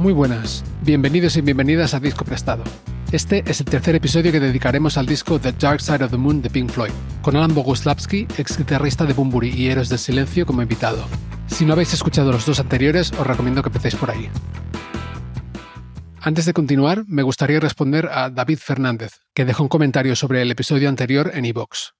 Muy buenas, bienvenidos y bienvenidas a Disco Prestado. Este es el tercer episodio que dedicaremos al disco The Dark Side of the Moon de Pink Floyd, con Alan Boguslavski, ex guitarrista de Bumburi y Héroes del Silencio, como invitado. Si no habéis escuchado los dos anteriores, os recomiendo que empecéis por ahí. Antes de continuar, me gustaría responder a David Fernández, que dejó un comentario sobre el episodio anterior en iVoox.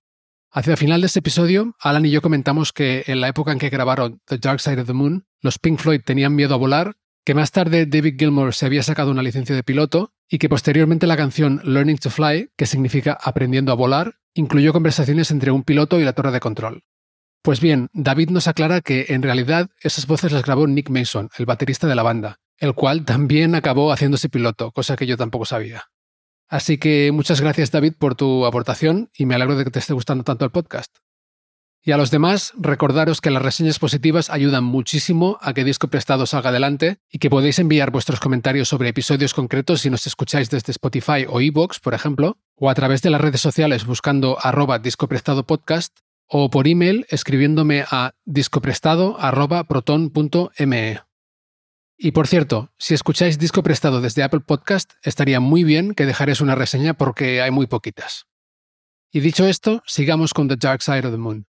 Hacia el final de este episodio, Alan y yo comentamos que en la época en que grabaron The Dark Side of the Moon, los Pink Floyd tenían miedo a volar que más tarde David Gilmour se había sacado una licencia de piloto y que posteriormente la canción Learning to Fly, que significa aprendiendo a volar, incluyó conversaciones entre un piloto y la torre de control. Pues bien, David nos aclara que en realidad esas voces las grabó Nick Mason, el baterista de la banda, el cual también acabó haciéndose piloto, cosa que yo tampoco sabía. Así que muchas gracias David por tu aportación y me alegro de que te esté gustando tanto el podcast. Y a los demás, recordaros que las reseñas positivas ayudan muchísimo a que Disco Prestado salga adelante y que podéis enviar vuestros comentarios sobre episodios concretos si nos escucháis desde Spotify o iVoox, por ejemplo, o a través de las redes sociales buscando arroba Disco Prestado Podcast o por email escribiéndome a discoprestado.proton.me. Y por cierto, si escucháis Disco Prestado desde Apple Podcast, estaría muy bien que dejaréis una reseña porque hay muy poquitas. Y dicho esto, sigamos con The Dark Side of the Moon.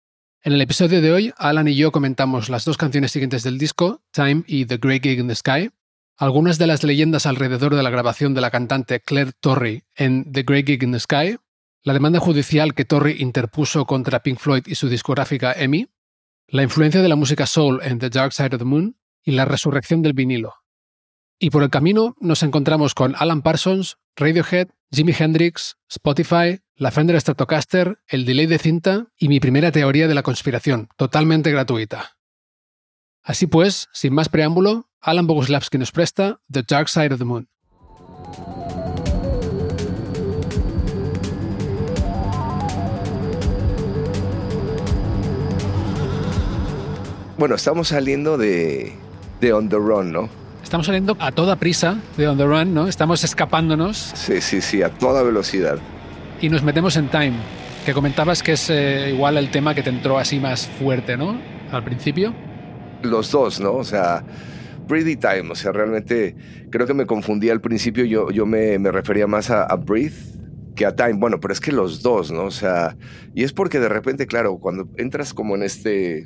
En el episodio de hoy, Alan y yo comentamos las dos canciones siguientes del disco, Time y The Great Gig in the Sky, algunas de las leyendas alrededor de la grabación de la cantante Claire Torrey en The Great Gig in the Sky, la demanda judicial que Torrey interpuso contra Pink Floyd y su discográfica EMI, la influencia de la música soul en The Dark Side of the Moon y la resurrección del vinilo. Y por el camino nos encontramos con Alan Parsons, Radiohead, Jimi Hendrix, Spotify, la Fender Stratocaster, el delay de cinta y mi primera teoría de la conspiración, totalmente gratuita. Así pues, sin más preámbulo, Alan Boguslavski nos presta The Dark Side of the Moon. Bueno, estamos saliendo de, de On the Run, ¿no? Estamos saliendo a toda prisa de On the Run, ¿no? Estamos escapándonos. Sí, sí, sí, a toda velocidad y nos metemos en Time, que comentabas que es eh, igual el tema que te entró así más fuerte, ¿no? Al principio. Los dos, ¿no? O sea, Breathe Time, o sea, realmente creo que me confundí al principio, yo, yo me, me refería más a, a Breathe que a Time. Bueno, pero es que los dos, ¿no? O sea, y es porque de repente, claro, cuando entras como en este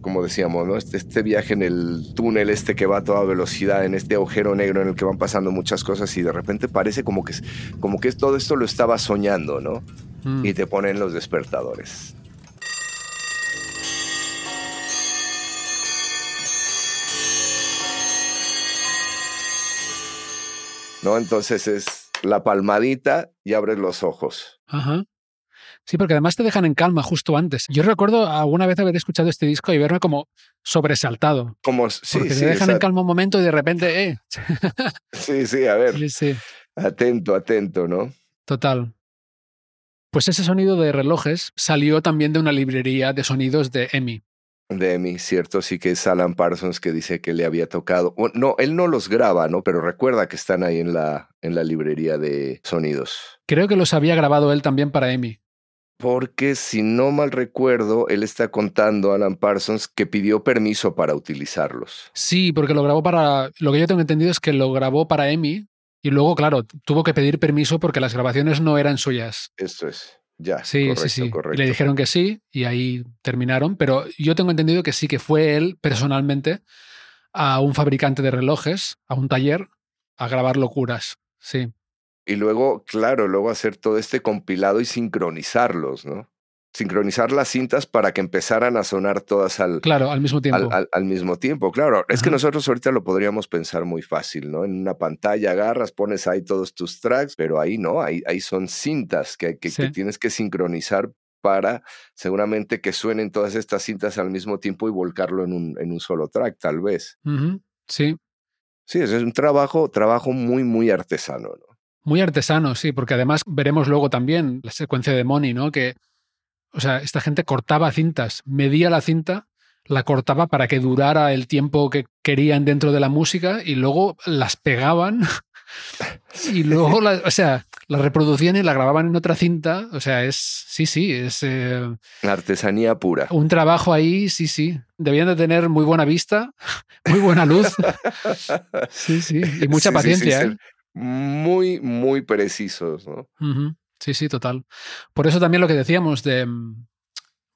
como decíamos, ¿no? Este, este, viaje en el túnel este que va a toda velocidad, en este agujero negro en el que van pasando muchas cosas y de repente parece como que, como que todo esto lo estaba soñando, ¿no? Mm. Y te ponen los despertadores. ¿No? Entonces es la palmadita y abres los ojos. Ajá. Sí, porque además te dejan en calma justo antes. Yo recuerdo alguna vez haber escuchado este disco y verme como sobresaltado. Como, sí, porque te dejan en calma un momento y de repente, eh. sí, sí, a ver. Sí, sí. Atento, atento, ¿no? Total. Pues ese sonido de relojes salió también de una librería de sonidos de EMI. De EMI, cierto, sí que es Alan Parsons que dice que le había tocado. No, él no los graba, ¿no? Pero recuerda que están ahí en la, en la librería de sonidos. Creo que los había grabado él también para EMI porque si no mal recuerdo, él está contando, Alan Parsons, que pidió permiso para utilizarlos. Sí, porque lo grabó para, lo que yo tengo entendido es que lo grabó para EMI y luego, claro, tuvo que pedir permiso porque las grabaciones no eran suyas. Esto es. Ya, sí, correcto, sí, sí. Correcto. Le dijeron que sí y ahí terminaron, pero yo tengo entendido que sí, que fue él personalmente a un fabricante de relojes, a un taller, a grabar locuras. Sí. Y luego, claro, luego hacer todo este compilado y sincronizarlos, ¿no? sincronizar las cintas para que empezaran a sonar todas al, claro, al mismo tiempo. Al, mismo tiempo, claro. Es que nosotros ahorita lo podríamos pensar muy fácil, ¿no? En una pantalla agarras, pones ahí todos tus tracks, pero ahí no, ahí, ahí son cintas que, que, tienes que sincronizar para seguramente que suenen todas estas cintas al mismo tiempo y volcarlo en un, en un solo track, tal vez. Sí. Sí, es un trabajo, trabajo muy, muy artesano, ¿no? Muy artesano, sí, porque además veremos luego también la secuencia de Money, ¿no? Que o sea, esta gente cortaba cintas, medía la cinta, la cortaba para que durara el tiempo que querían dentro de la música y luego las pegaban y luego, la, o sea, la reproducían y la grababan en otra cinta. O sea, es, sí, sí, es... Eh, Artesanía pura. Un trabajo ahí, sí, sí. Debían de tener muy buena vista, muy buena luz. Sí, sí. Y mucha paciencia. ¿eh? Muy, muy precisos, ¿no? Sí, sí, total. Por eso también lo que decíamos de... Mm,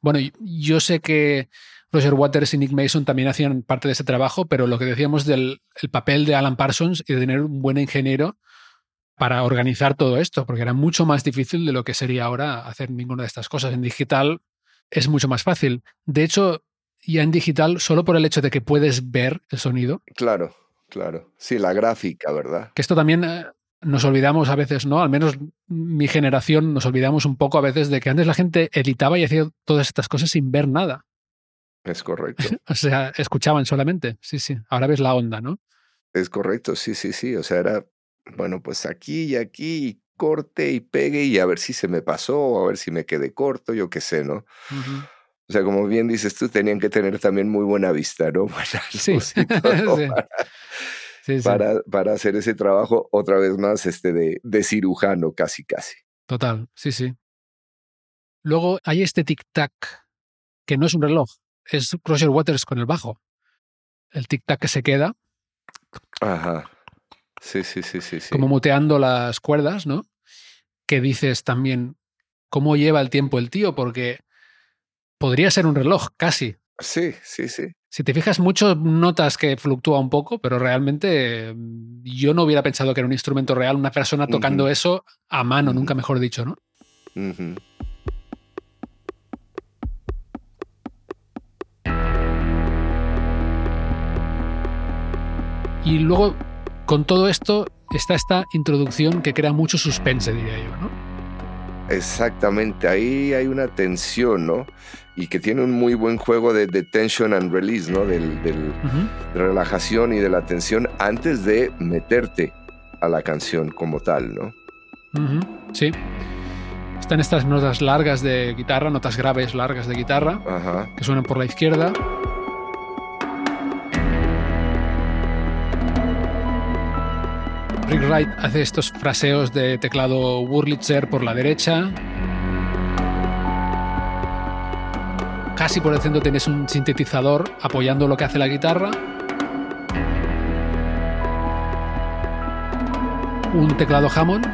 bueno, yo sé que Roger Waters y Nick Mason también hacían parte de ese trabajo, pero lo que decíamos del papel de Alan Parsons y de tener un buen ingeniero para organizar todo esto, porque era mucho más difícil de lo que sería ahora hacer ninguna de estas cosas. En digital es mucho más fácil. De hecho, ya en digital, solo por el hecho de que puedes ver el sonido. Claro, claro. Sí, la gráfica, ¿verdad? Que esto también eh, nos olvidamos a veces, ¿no? Al menos mi generación nos olvidamos un poco a veces de que antes la gente editaba y hacía todas estas cosas sin ver nada. Es correcto. o sea, escuchaban solamente. Sí, sí. Ahora ves la onda, ¿no? Es correcto, sí, sí, sí. O sea, era, bueno, pues aquí y aquí, y corte y pegue y a ver si se me pasó, a ver si me quedé corto, yo qué sé, ¿no? O sea, como bien dices tú, tenían que tener también muy buena vista, ¿no? sí. sí para, para, hacer ese trabajo otra vez más este de, de cirujano, casi, casi. Total, sí, sí. Luego hay este tic-tac, que no es un reloj, es Roger Waters con el bajo. El tic-tac que se queda. Ajá. Sí, sí, sí, sí, sí. Como muteando las cuerdas, ¿no? Que dices también cómo lleva el tiempo el tío, porque podría ser un reloj, casi. Sí, sí, sí. Si te fijas mucho, notas que fluctúa un poco, pero realmente mm, yo no hubiera pensado que era un instrumento real, una persona tocando eso a mano, nunca mejor dicho, ¿no? Y luego, con todo esto, está esta introducción que crea mucho suspense, diría yo, ¿no? Exactamente, ahí hay una tensión, ¿no? Y que tiene un muy buen juego de, tension and release, ¿no? Del, de relajación y de la tensión antes de meterte a la canción como tal, ¿no? Sí. Están estas notas largas de guitarra, notas graves largas de guitarra, que suenan por la izquierda. Rick Wright hace estos fraseos de teclado Wurlitzer por la derecha. Casi por el centro tienes un sintetizador apoyando lo que hace la guitarra. Un teclado Hammond.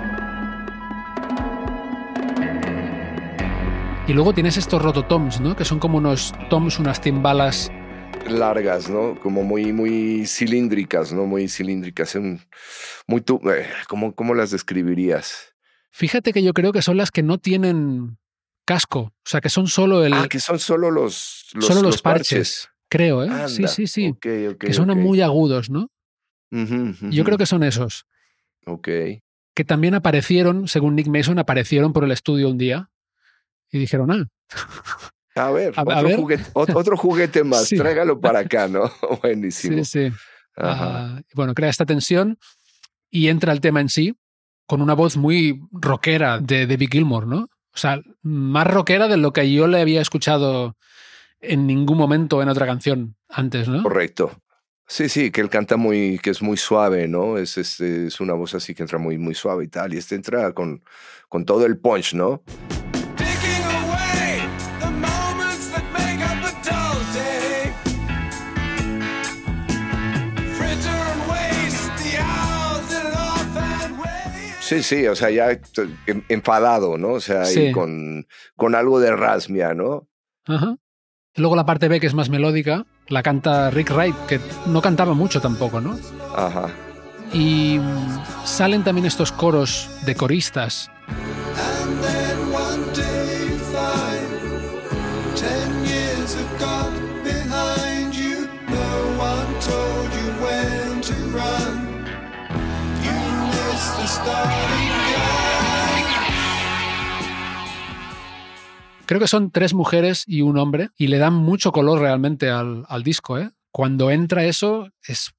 Y luego tienes estos rototoms, ¿no? Que son como unos toms, unas timbalas largas, ¿no? Como muy, muy cilíndricas, ¿no? Muy cilíndricas. Muy eh, ¿cómo, las describirías? Fíjate que yo creo que son las que no tienen casco. O sea, que son solo el. Ah, que son solo los. solo los, parches, Creo, ¿eh? sí, sí, sí. que son muy agudos, ¿no? Yo creo que son esos. Ok. Que también aparecieron, según Nick Mason, aparecieron por el estudio un día y dijeron, ah. A ver, otro, Juguete, otro, Juguete, más, tráigalo para acá, ¿no? Buenísimo. Sí, sí. Ah, bueno, crea esta tensión y entra el tema en sí con una voz muy rockera de David Gilmour, ¿no? O sea, más rockera de lo que yo le había escuchado en ningún momento en otra canción antes, ¿no? Correcto. Sí, sí, que él canta muy, que es muy suave, ¿no? Es, es, es una voz así que entra muy, muy suave y tal. Y este entra con, con todo el punch, ¿no? Sí, sí, o sea, ya enfadado, ¿no? O sea, con, con algo de rasmia, ¿no? Ajá. Y luego la parte B, que es más melódica, la canta Rick Wright, que no cantaba mucho tampoco, ¿no? Ajá. Y salen también estos coros de coristas. Creo que son tres mujeres y un hombre y le dan mucho color realmente al, disco. ¿eh? Cuando entra eso es...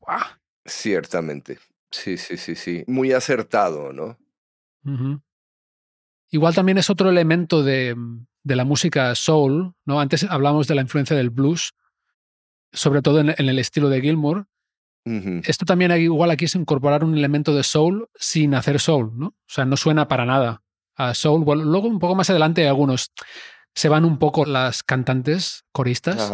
Ciertamente. Sí, sí, sí, sí. Muy acertado, ¿no? Igual también es otro elemento de, la música soul, ¿no? Antes hablamos de la influencia del blues, sobre todo en, el estilo de Gilmour. Esto también igual aquí es incorporar un elemento de soul sin hacer soul, ¿no? O sea, no suena para nada a soul. luego un poco más adelante hay algunos se van un poco las cantantes coristas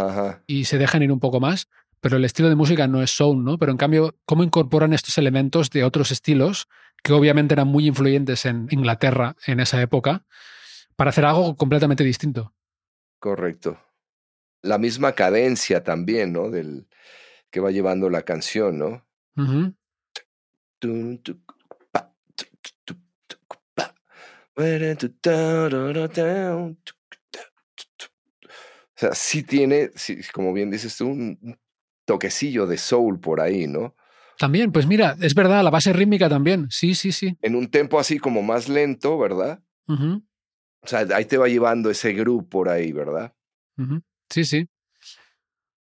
y se dejan ir un poco más, pero el estilo de música no es soul, ¿no? Pero en cambio, ¿cómo incorporan estos elementos de otros estilos que obviamente eran muy influyentes en Inglaterra en esa época para hacer algo completamente distinto? Correcto. La misma cadencia también, ¿no? Del que va llevando la canción, ¿no? O sea, sí tiene, como bien dices tú, un toquecillo de soul por ahí, ¿no? También, pues mira, es verdad, la base rítmica también, sí, sí, sí. En un tempo así como más lento, ¿verdad? O sea, ahí te va llevando ese groove por ahí, ¿verdad? Sí, sí.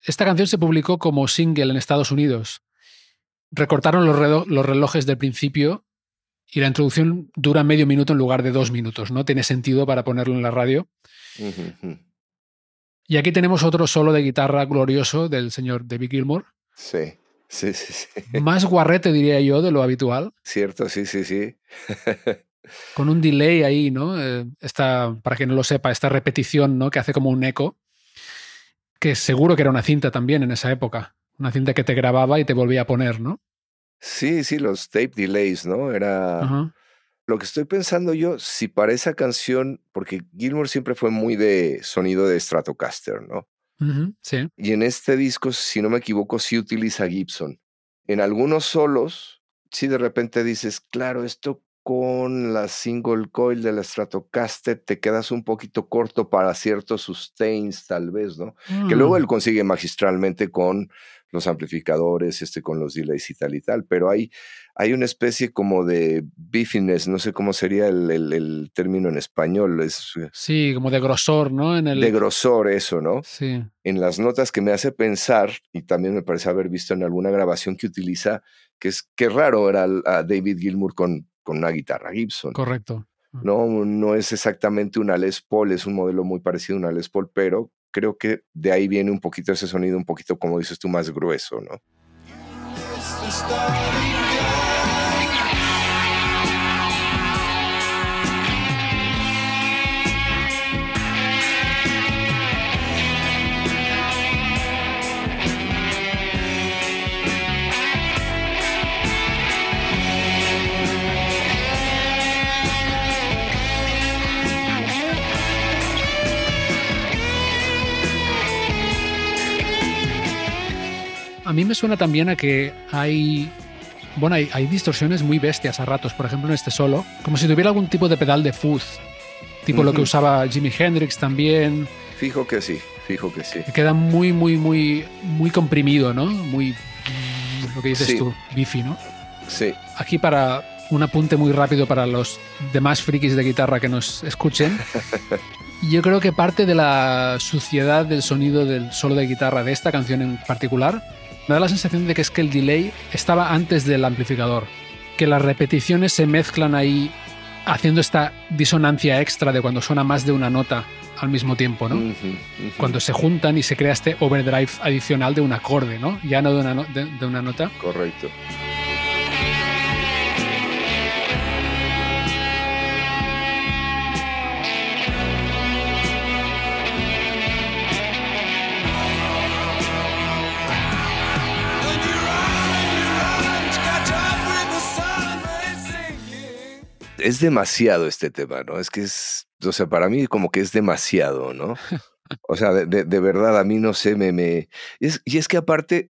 Esta canción se publicó como single en Estados Unidos. Recortaron los, los relojes del principio y la introducción dura medio minuto en lugar de dos minutos. No tiene sentido para ponerlo en la radio. Y aquí tenemos otro solo de guitarra glorioso del señor David Gilmour. Sí, sí, sí, sí. Más guarrete, diría yo, de lo habitual. Cierto, sí, sí, sí. Con un delay ahí, ¿no? Eh, esta, para quien no lo sepa, esta repetición, ¿no? Que hace como un eco. Que seguro que era una cinta también en esa época. Una cinta que te grababa y te volvía a poner, ¿no? Sí, sí, los tape delays, ¿no? Era. Lo que estoy pensando yo, si para esa canción, porque Gilmour siempre fue muy de sonido de Stratocaster, ¿no? sí. Y en este disco, si no me equivoco, sí utiliza Gibson. En algunos solos, sí de repente dices, claro, esto con la single coil de la Stratocaster te quedas un poquito corto para ciertos sustains, tal vez, ¿no? Que luego mm. él consigue magistralmente con los amplificadores, este, con los delays y tal y tal, pero hay, hay una especie como de beefiness, no sé cómo sería el, el, término en español. Es, eh, sí, como de grosor, ¿no? En el... De grosor, eso, ¿no? Sí. En las notas que me hace pensar, y también me parece haber visto en alguna grabación que utiliza, que es que raro era a David Gilmour con, con una guitarra Gibson. Correcto. No, no es exactamente una Les Paul, es un modelo muy parecido a una Les Paul, pero creo que de ahí viene un poquito ese sonido, un poquito, como dices tú, más grueso, ¿no? A mí me suena también a que hay bueno, hay, distorsiones muy bestias a ratos, por ejemplo en este solo, como si tuviera algún tipo de pedal de fuzz, tipo lo que usaba Jimi Hendrix también. Fijo que sí, fijo que sí. queda muy, muy, muy, muy comprimido, ¿no? Muy, lo que dices tú, bifi, ¿no? Sí. Aquí para un apunte muy rápido para los demás frikis de guitarra que nos escuchen. Yo creo que parte de la suciedad del sonido del solo de guitarra de esta canción en particular me da la sensación de que es que el delay estaba antes del amplificador, que las repeticiones se mezclan ahí haciendo esta disonancia extra de cuando suena más de una nota al mismo tiempo, ¿no? Cuando se juntan y se crea este overdrive adicional de un acorde, ¿no? Ya no de una, de una nota. Correcto. Es demasiado este tema, ¿no? Es que es, o sea, para mí como que es demasiado, ¿no? O sea, de, verdad, a mí no sé, me... me y es que aparte,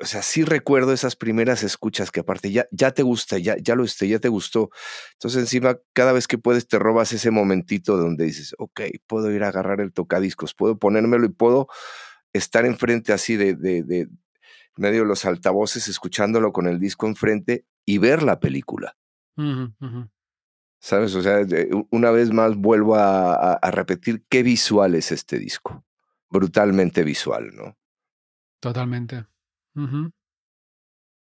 o sea, sí recuerdo esas primeras escuchas que aparte ya, ya te gusta, ya, ya lo esté, ya te gustó. Entonces encima, cada vez que puedes te robas ese momentito donde dices, ok, puedo ir a agarrar el tocadiscos, puedo ponérmelo y puedo estar enfrente así de, de, de medio de los altavoces, escuchándolo con el disco enfrente y ver la película. ¿Sabes? O sea, una vez más vuelvo a, repetir qué visual es este disco. Brutalmente visual, ¿no? Totalmente.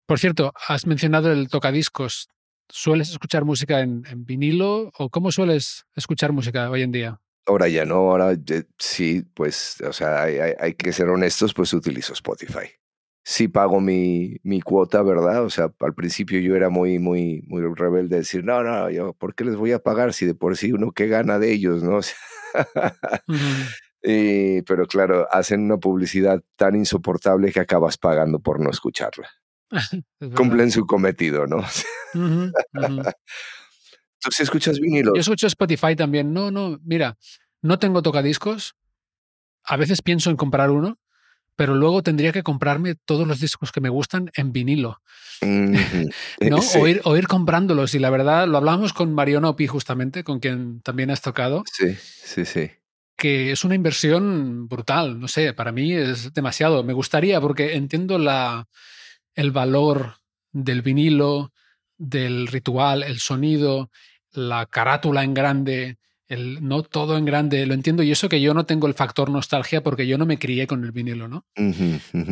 Por cierto, has mencionado el tocadiscos. ¿Sueles escuchar música en, vinilo o cómo sueles escuchar música hoy en día? Ahora ya no, ahora sí, pues, o sea, hay, hay, que ser honestos, pues utilizo Spotify sí pago mi, mi, cuota, ¿verdad? O sea, al principio yo era muy, muy, muy rebelde, decir, no, no, yo, ¿por qué les voy a pagar si de por sí uno qué gana de ellos, no? pero claro, hacen una publicidad tan insoportable que acabas pagando por no escucharla. Cumplen su cometido, ¿no? ¿Tú sí escuchas vinilo? Yo escucho Spotify también. No, no, mira, no tengo tocadiscos. A veces pienso en comprar uno, pero luego tendría que comprarme todos los discos que me gustan en vinilo. ¿no? o, ir, comprándolos. Y la verdad, lo hablamos con Mariano Opi, justamente, con quien también has tocado. Sí, sí, sí. Que es una inversión brutal. No sé, para mí es demasiado. Me gustaría, porque entiendo la, el valor del vinilo, del ritual, el sonido, la carátula en grande, el no todo en grande, lo entiendo. Y eso que yo no tengo el factor nostalgia porque yo no me crié con el vinilo, ¿no?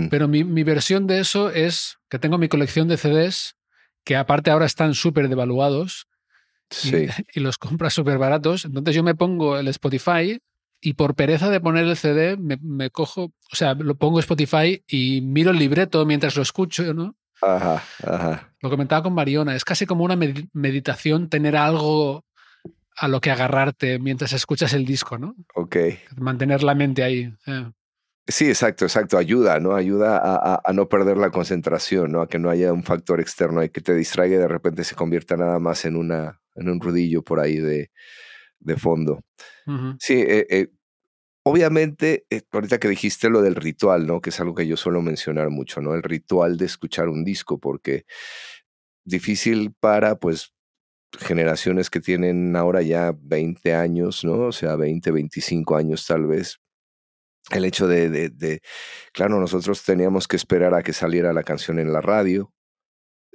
Pero mi, versión de eso es que tengo mi colección de CDs, que aparte ahora están súper devaluados y, los compras súper baratos. Entonces yo me pongo el Spotify y por pereza de poner el CD me, cojo, o sea, lo pongo Spotify y miro el libreto mientras lo escucho, ¿no? Ajá, ajá. Lo comentaba con Mariona, es casi como una meditación tener algo a lo que agarrarte mientras escuchas el disco, ¿no? Ok. Mantener la mente ahí. Eh. Sí, exacto, exacto. Ayuda, ¿no? Ayuda a, no perder la concentración, ¿no? A que no haya un factor externo y que te distraiga y de repente se convierta nada más en, una, en un rudillo por ahí de, de fondo. Sí, eh, eh, obviamente, ahorita que dijiste lo del ritual, ¿no? Que es algo que yo suelo mencionar mucho, ¿no? El ritual de escuchar un disco, porque difícil para, pues, generaciones que tienen ahora ya 20 años, ¿no? O sea, 20, 25 años tal vez. El hecho de, de, claro, nosotros teníamos que esperar a que saliera la canción en la radio,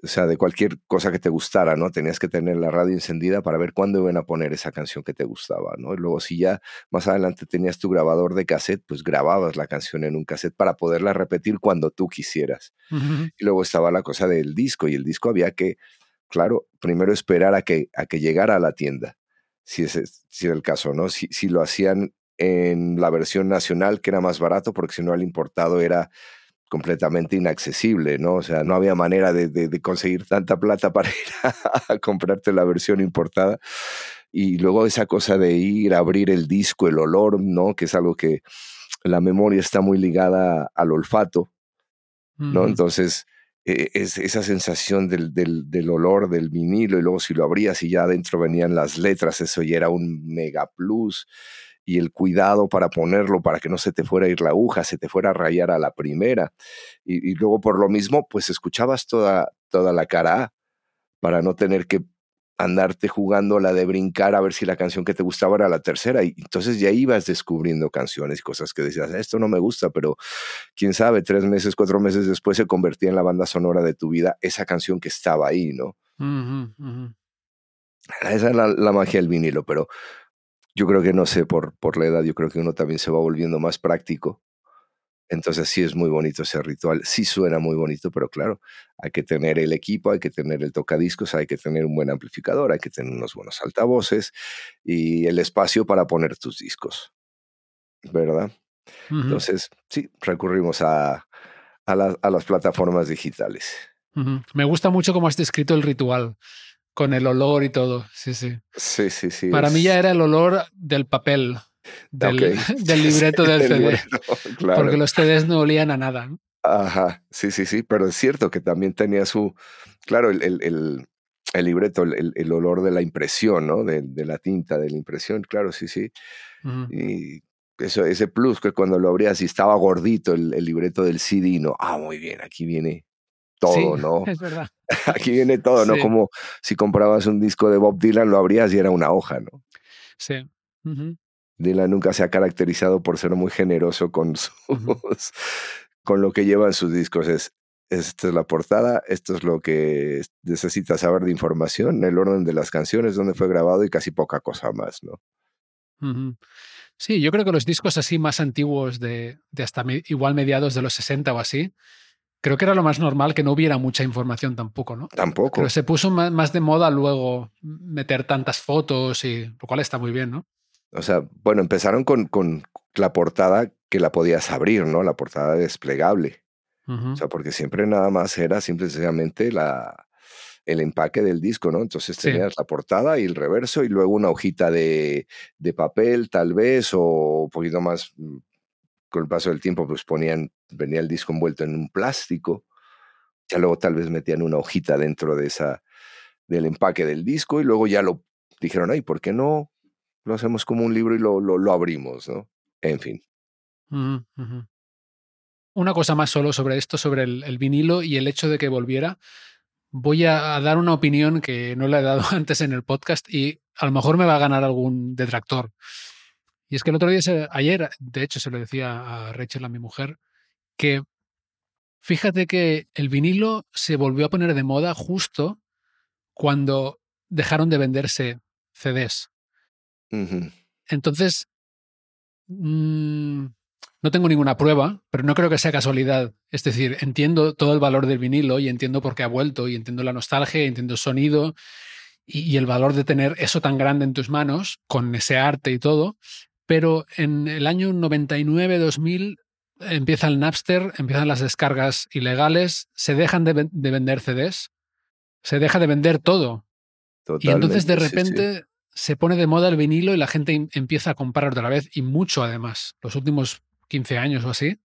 o sea, de cualquier cosa que te gustara, ¿no? Tenías que tener la radio encendida para ver cuándo iban a poner esa canción que te gustaba, ¿no? Y luego si ya más adelante tenías tu grabador de cassette, pues grababas la canción en un cassette para poderla repetir cuando tú quisieras. Y luego estaba la cosa del disco y el disco había que claro, primero esperar a que, a que llegara a la tienda, si es, si el caso, ¿no? Si, si lo hacían en la versión nacional, que era más barato, porque si no el importado era completamente inaccesible, ¿no? O sea, no había manera de, de, conseguir tanta plata para ir a, comprarte la versión importada. Y luego esa cosa de ir a abrir el disco, el olor, ¿no? Que es algo que la memoria está muy ligada al olfato, ¿no? Entonces, e, es esa sensación del, del, olor del vinilo y luego si lo abrías y ya adentro venían las letras, eso ya era un mega plus y el cuidado para ponerlo para que no se te fuera a ir la aguja, se te fuera a rayar a la primera. Y, luego por lo mismo, pues escuchabas toda, toda la cara A para no tener que andarte jugando la de brincar a ver si la canción que te gustaba era la tercera. Y entonces ya ibas descubriendo canciones y cosas que decías, esto no me gusta, pero quién sabe, tres meses, cuatro meses después se convertía en la banda sonora de tu vida esa canción que estaba ahí, ¿no? Esa es la, la, magia del vinilo, pero yo creo que no sé, por, por la edad, yo creo que uno también se va volviendo más práctico entonces sí es muy bonito ese ritual, sí suena muy bonito, pero claro, hay que tener el equipo, hay que tener el tocadiscos, hay que tener un buen amplificador, hay que tener unos buenos altavoces y el espacio para poner tus discos, ¿verdad? Entonces sí, recurrimos a, a, las plataformas digitales. Me gusta mucho cómo has descrito el ritual con el olor y todo. Sí, sí. Sí, sí, sí. Para mí ya era el olor del papel, del, del libreto del CD. Porque los CDs no olían a nada. Ajá, sí, sí, sí, pero es cierto que también tenía su, claro, el, el, el, libreto, el, olor de la impresión, ¿no? De, de, la tinta, de la impresión, claro, sí, sí. Y eso, ese plus que cuando lo abrías y estaba gordito el, libreto del CD, ¿no? Ah, muy bien, aquí viene todo, ¿no? Es verdad. Aquí viene todo, ¿no? Como si comprabas un disco de Bob Dylan, lo abrías y era una hoja, ¿no? Sí. Dylan nunca se ha caracterizado por ser muy generoso con sus, con lo que llevan sus discos. Es, esta es la portada, esto es lo que necesitas saber de información, el orden de las canciones, dónde fue grabado y casi poca cosa más, ¿no? Sí, yo creo que los discos así más antiguos de, hasta igual mediados de los 60 o así, creo que era lo más normal que no hubiera mucha información tampoco, ¿no? Tampoco. Pero se puso más, de moda luego meter tantas fotos y lo cual está muy bien, ¿no? O sea, bueno, empezaron con, con la portada que la podías abrir, ¿no? La portada desplegable. O sea, porque siempre nada más era simplemente la, el empaque del disco, ¿no? Entonces tenías la portada y el reverso y luego una hojita de, de, papel tal vez o un poquito más, mm, con el paso del tiempo pues ponían, venía el disco envuelto en un plástico, ya luego tal vez metían una hojita dentro de esa, del empaque del disco y luego ya lo dijeron, ay, ¿por qué no lo hacemos como un libro y lo, lo, abrimos, ¿no? En fin. Una cosa más solo sobre esto, sobre el, vinilo y el hecho de que volviera. Voy a, dar una opinión que no la he dado antes en el podcast y a lo mejor me va a ganar algún detractor. Y es que el otro día, ayer, de hecho, se lo decía a Rachel, a mi mujer, que fíjate que el vinilo se volvió a poner de moda justo cuando dejaron de venderse CDs. Entonces, mm, no tengo ninguna prueba, pero no creo que sea casualidad. Es decir, entiendo todo el valor del vinilo y entiendo por qué ha vuelto y entiendo la nostalgia, y entiendo el sonido y, el valor de tener eso tan grande en tus manos, con ese arte y todo. Pero en el año 99-2000 empieza el Napster, empiezan las descargas ilegales, se dejan de, vender CDs, se deja de vender todo. y entonces de repente se pone de moda el vinilo y la gente empieza a comprar otra vez y mucho además. Los últimos 15 años o así.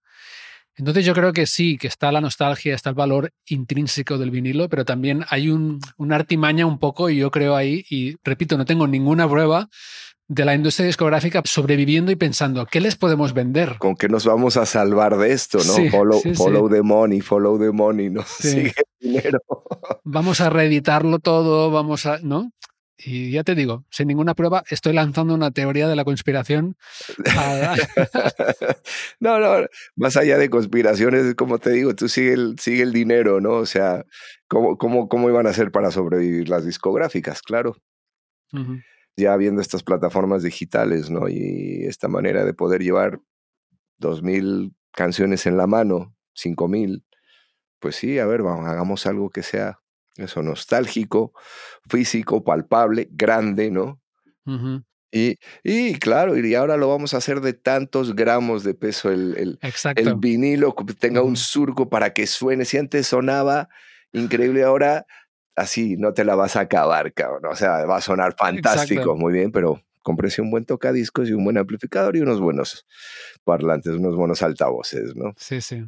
Entonces yo creo que sí, que está la nostalgia, está el valor intrínseco del vinilo, pero también hay un, una artimaña un poco y yo creo ahí, y repito, no tengo ninguna prueba de la industria discográfica sobreviviendo y pensando, ¿qué les podemos vender? ¿Con qué nos vamos a salvar de esto? ¿no? follow, follow the money, follow the money, ¿no? Sigue el dinero. Vamos a reeditarlo todo, vamos a, ¿no? Y ya te digo, sin ninguna prueba, estoy lanzando una teoría de la conspiración. no, no, más allá de conspiraciones, como te digo, tú sigue el, sigue el dinero, ¿no? O sea, ¿cómo, cómo, cómo iban a hacer para sobrevivir las discográficas? Claro. Ya viendo estas plataformas digitales, ¿no? Y esta manera de poder llevar dos mil canciones en la mano, cinco mil, pues sí, a ver, vamos, hagamos algo que sea eso nostálgico, físico, palpable, grande, ¿no? y, y, claro, y ahora lo vamos a hacer de tantos gramos de peso el, el, el vinilo, que tenga un surco para que suene. Si antes sonaba increíble, ahora así no te la vas a acabar, cabrón. O sea, va a sonar fantástico, muy bien, pero cómprese un buen tocadiscos y un buen amplificador y unos buenos parlantes, unos buenos altavoces, ¿no? Sí, sí.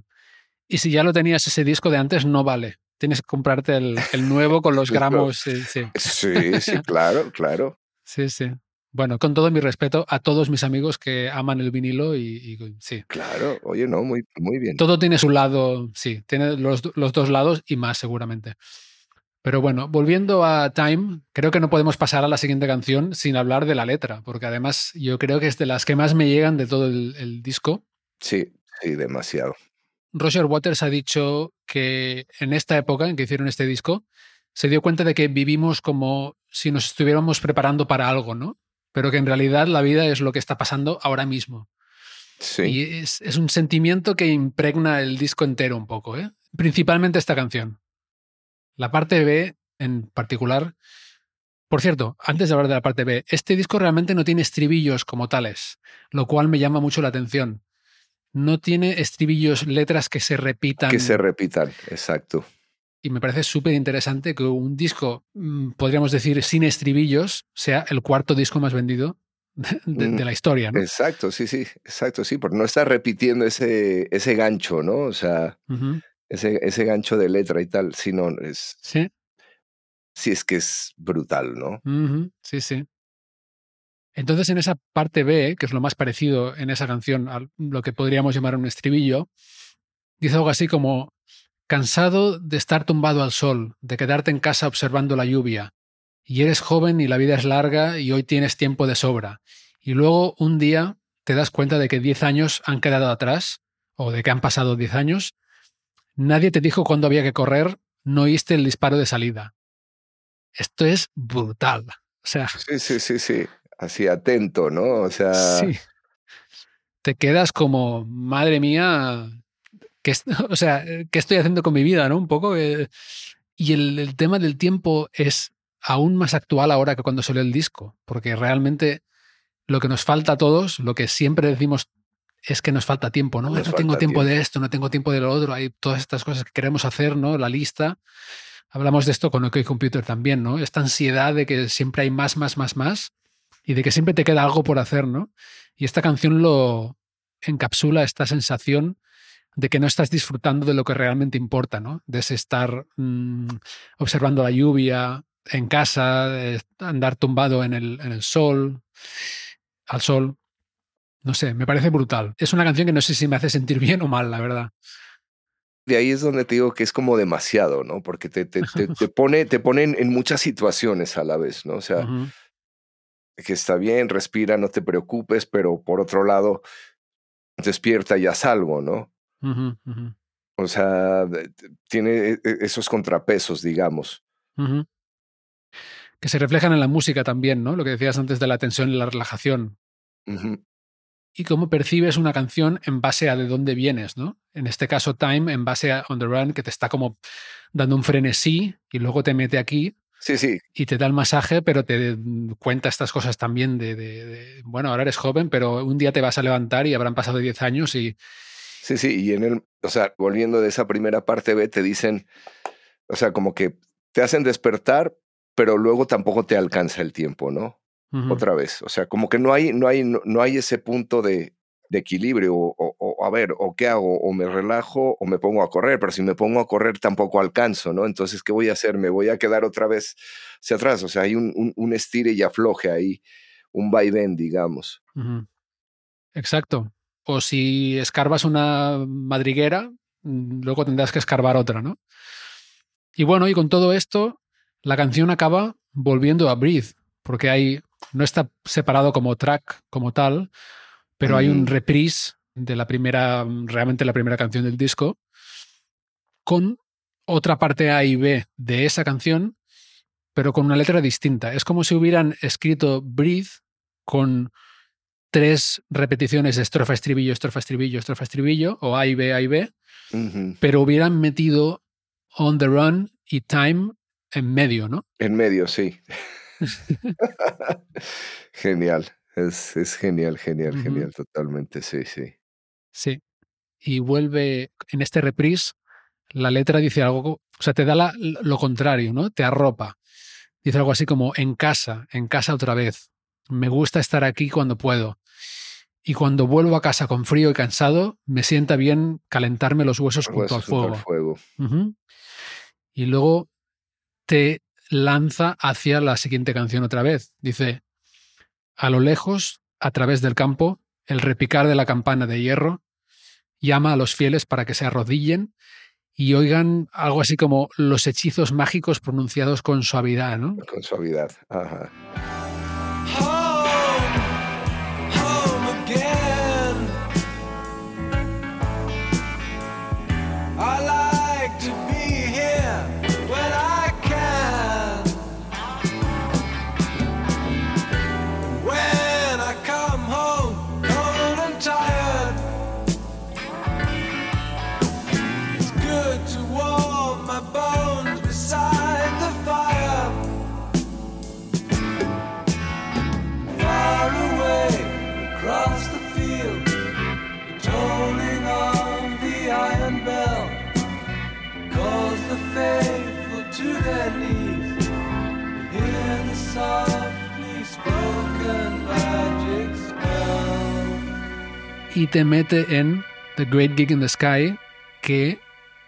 Y si ya lo tenías ese disco de antes, no vale tienes que comprarte el, nuevo con los gramos. Sí, sí, sí, claro, claro. Sí, sí. Bueno, con todo mi respeto a todos mis amigos que aman el vinilo y, sí. Claro, oye, no, muy, muy bien. Todo tiene su lado, sí, tiene los, los dos lados y más seguramente. Pero bueno, volviendo a Time, creo que no podemos pasar a la siguiente canción sin hablar de la letra, porque además yo creo que es de las que más me llegan de todo el disco. Sí, sí, demasiado. Roger Waters ha dicho que en esta época en que hicieron este disco, se dio cuenta de que vivimos como si nos estuviéramos preparando para algo, ¿no? Pero que en realidad la vida es lo que está pasando ahora mismo. Sí. Y es, es un sentimiento que impregna el disco entero un poco, ¿eh? Principalmente esta canción. La parte B, en particular. Por cierto, antes de hablar de la parte B, este disco realmente no tiene estribillos como tales, lo cual me llama mucho la atención no tiene estribillos, letras que se repitan. Que se repitan, exacto. Y me parece súper interesante que un disco, mm, podríamos decir, sin estribillos, sea el cuarto disco más vendido de, mm, la historia, ¿no? Exacto, sí, sí, exacto, sí, porque no está repitiendo ese, ese gancho, ¿no? O sea, ese, ese gancho de letra y tal, sino es... Sí. Sí, es que es brutal, ¿no? Sí, sí. Entonces, en esa parte B, que es lo más parecido en esa canción a lo que podríamos llamar un estribillo, dice algo así como, cansado de estar tumbado al sol, de quedarte en casa observando la lluvia, y eres joven y la vida es larga y hoy tienes tiempo de sobra, y luego un día te das cuenta de que 10 años han quedado atrás, o de que han pasado 10 años, Nadie te dijo cuándo había que correr, no oíste el disparo de salida. Esto es brutal. O sea. Sí, sí, sí, sí. Así atento, ¿no? O sea. Sí. Te quedas como, madre mía, ¿qué, o sea, ¿qué estoy haciendo con mi vida, no? Un poco. Eh, y el, el, tema del tiempo es aún más actual ahora que cuando salió el disco, porque realmente lo que nos falta a todos, lo que siempre decimos es que nos falta tiempo, ¿no? no tengo tiempo, de esto, no tengo tiempo de lo otro, hay todas estas cosas que queremos hacer, ¿no? La lista. Hablamos de esto con OK Computer también, ¿no? Esta ansiedad de que siempre hay más, más, más, más y de que siempre te queda algo por hacer, ¿no? Y esta canción lo encapsula esta sensación de que no estás disfrutando de lo que realmente importa, ¿no? De ese estar mmm, observando la lluvia en casa, andar tumbado en el, en el sol, al sol. No sé, me parece brutal. Es una canción que no sé si me hace sentir bien o mal, la verdad. De ahí es donde te digo que es como demasiado, ¿no? Porque te, te, te, te pone, te pone en, muchas situaciones a la vez, ¿no? O sea, uh -huh. Que está bien, respira, no te preocupes, pero por otro lado, despierta y haz algo, ¿no? Uh -huh, uh -huh. O sea, tiene esos contrapesos, digamos. Que se reflejan en la música también, ¿no? Lo que decías antes de la tensión y la relajación. Y cómo percibes una canción en base a de dónde vienes, ¿no? En este caso, Time, en base a On the Run, que te está como dando un frenesí y luego te mete aquí. Sí, sí. Y te da el masaje, pero te cuenta estas cosas también de, de, de, bueno, ahora eres joven, pero un día te vas a levantar y habrán pasado 10 años y... Sí, sí, y en el, o sea, volviendo de esa primera parte B, te dicen, o sea, como que te hacen despertar, pero luego tampoco te alcanza el tiempo, ¿no? Uh -huh. Otra vez, o sea, como que no hay, no hay, no, no hay ese punto de, de equilibrio, o, a ver, o qué hago, o me relajo o me pongo a correr, pero si me pongo a correr tampoco alcanzo, ¿no? Entonces, ¿qué voy a hacer? Me voy a quedar otra vez hacia atrás, o sea, hay un, un, estire y afloje ahí, un vaivén, digamos. Exacto. O si escarbas una madriguera, mm, luego tendrás que escarbar otra, ¿no? Y bueno, y con todo esto, la canción acaba volviendo a Breathe, porque hay, no está separado como track como tal, pero hay un reprise de la primera, realmente la primera canción del disco, con otra parte A y B de esa canción, pero con una letra distinta. Es como si hubieran escrito Breathe con tres repeticiones de estrofa, estribillo, estrofa, estribillo, estrofa, estribillo, o A y B, A y B, uh -huh. pero hubieran metido On the Run y Time en medio, ¿no? En medio, sí. genial, es, es, genial, genial, uh -huh. genial, totalmente, sí, sí. Sí, y vuelve en este reprise, la letra dice algo, o sea, te da la, lo contrario, ¿no? Te arropa. Dice algo así como en casa, en casa otra vez. Me gusta estar aquí cuando puedo. Y cuando vuelvo a casa con frío y cansado, me sienta bien calentarme los huesos junto huesos al fuego. Junto al fuego. Uh -huh. Y luego te lanza hacia la siguiente canción otra vez. Dice, a lo lejos, a través del campo, el repicar de la campana de hierro llama a los fieles para que se arrodillen y oigan algo así como los hechizos mágicos pronunciados con suavidad, ¿no? Con suavidad, ajá. Y te mete en The Great Gig in the Sky, que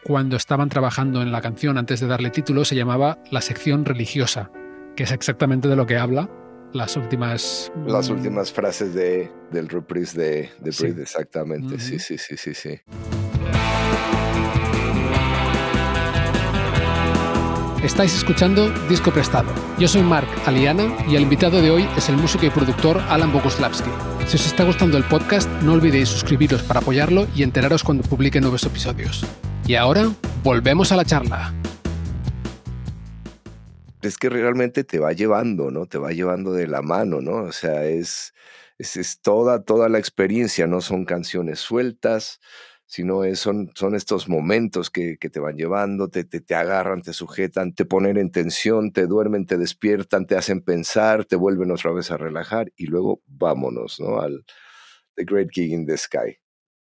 cuando estaban trabajando en la canción antes de darle título se llamaba la sección religiosa, que es exactamente de lo que habla las últimas... Las últimas frases de, del reprise de, de sí. Exactamente. Uh -huh. Sí, sí, sí, sí, sí. Estáis escuchando Disco Prestado. Yo soy Mark Aliana y el invitado de hoy es el músico y productor Alan Boguslavski. Si os está gustando el podcast, no olvidéis suscribiros para apoyarlo y enteraros cuando publique nuevos episodios. Y ahora volvemos a la charla. Es que realmente te va llevando, ¿no? Te va llevando de la mano, ¿no? O sea, es, es, toda, toda la experiencia, no son canciones sueltas, sino es, son, son estos momentos que, que te van llevando, te, te, te, agarran, te sujetan, te ponen en tensión, te duermen, te despiertan, te hacen pensar, te vuelven otra vez a relajar y luego vámonos, ¿no? Al The Great Gig in the Sky.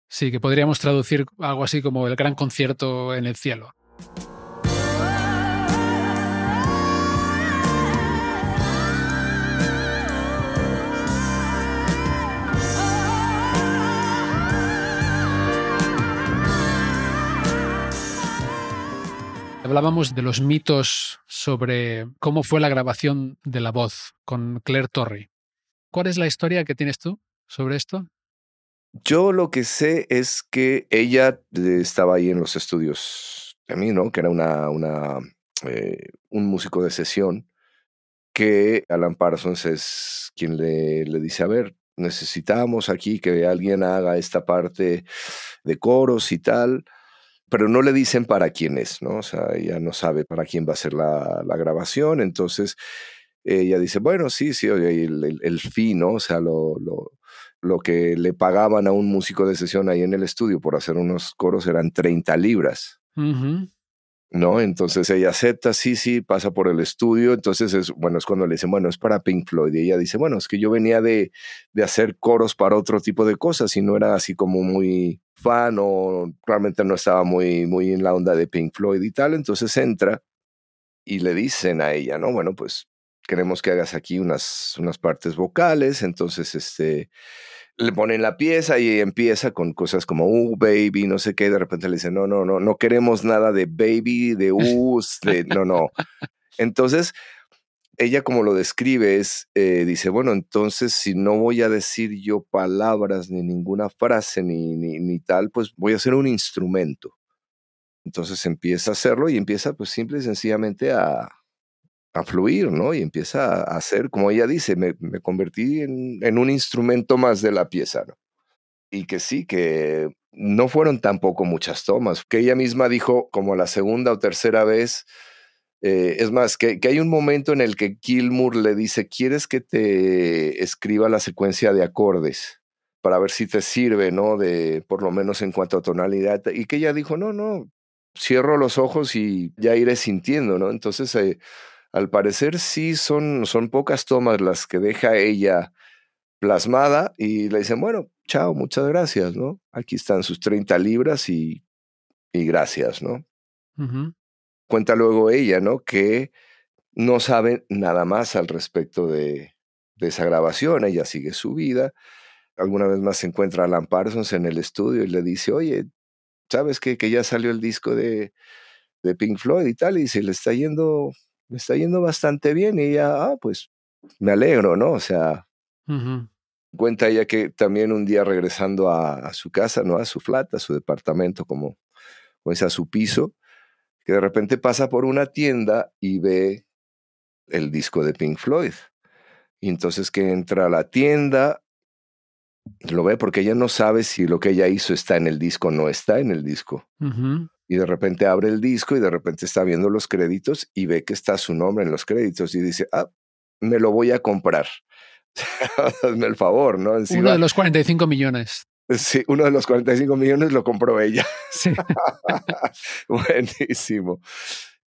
Sí, que podríamos traducir algo así como el gran concierto en el cielo. Hablábamos de los mitos sobre cómo fue la grabación de la voz con Claire Torrey. ¿Cuál es la historia que tienes tú sobre esto? Yo lo que sé es que ella eh, estaba ahí en los estudios de mí, ¿no? Que era una, una eh, un músico de sesión que Alan Parsons es quien le, le dice, a ver, necesitamos aquí que alguien haga esta parte de coros y tal pero no le dicen para quién es, ¿no? O sea, ella no sabe para quién va a ser la, la grabación, entonces ella dice, bueno, sí, sí, el, el, el fin, ¿no? O sea, lo, lo, lo, que le pagaban a un músico de sesión ahí en el estudio por hacer unos coros eran 30 libras. ¿No? Entonces ella acepta, sí, sí, pasa por el estudio, entonces es, bueno, es cuando le dicen, bueno, es para Pink Floyd, y ella dice, bueno, es que yo venía de, de hacer coros para otro tipo de cosas y no era así como muy fan o realmente no estaba muy, muy en la onda de Pink Floyd y tal, entonces entra y le dicen a ella, ¿no? Bueno, pues queremos que hagas aquí unas, unas partes vocales, entonces este le ponen la pieza y empieza con cosas como, uh, baby, no sé qué, de repente le dicen, no, no, no, no queremos nada de baby, de us, de, no, no. Entonces, ella como lo describe es, eh, dice, bueno, entonces si no voy a decir yo palabras, ni ninguna frase, ni, ni, ni tal, pues voy a hacer un instrumento. Entonces empieza a hacerlo y empieza pues simple y sencillamente a, a fluir, ¿no? Y empieza a hacer, como ella dice, me, me convertí en, en, un instrumento más de la pieza, ¿no? Y que sí, que no fueron tampoco muchas tomas, que ella misma dijo como la segunda o tercera vez, eh, es más, que, que, hay un momento en el que Kilmour le dice, ¿quieres que te escriba la secuencia de acordes? Para ver si te sirve, ¿no? De, por lo menos en cuanto a tonalidad. Y que ella dijo, no, no, cierro los ojos y ya iré sintiendo, ¿no? Entonces, eh, al parecer sí son, son pocas tomas las que deja ella plasmada y le dicen, bueno, chao, muchas gracias, ¿no? Aquí están sus 30 libras y, y gracias, ¿no? Uh -huh. Cuenta luego ella, ¿no? Que no sabe nada más al respecto de, de, esa grabación, ella sigue su vida. Alguna vez más se encuentra a Alan Parsons en el estudio y le dice, oye, ¿sabes qué? Que ya salió el disco de, de Pink Floyd y tal, y se le está yendo me está yendo bastante bien y ella, ah, pues me alegro, ¿no? O sea, uh -huh. cuenta ella que también un día regresando a, a, su casa, ¿no? A su flat, a su departamento, como, es a su piso, que de repente pasa por una tienda y ve el disco de Pink Floyd. Y entonces que entra a la tienda, lo ve porque ella no sabe si lo que ella hizo está en el disco o no está en el disco. Uh -huh y de repente abre el disco y de repente está viendo los créditos y ve que está su nombre en los créditos y dice, ah, me lo voy a comprar. Hazme el favor, ¿no? Encima, uno de los 45 millones. Sí, uno de los 45 millones lo compró ella. Sí. Buenísimo.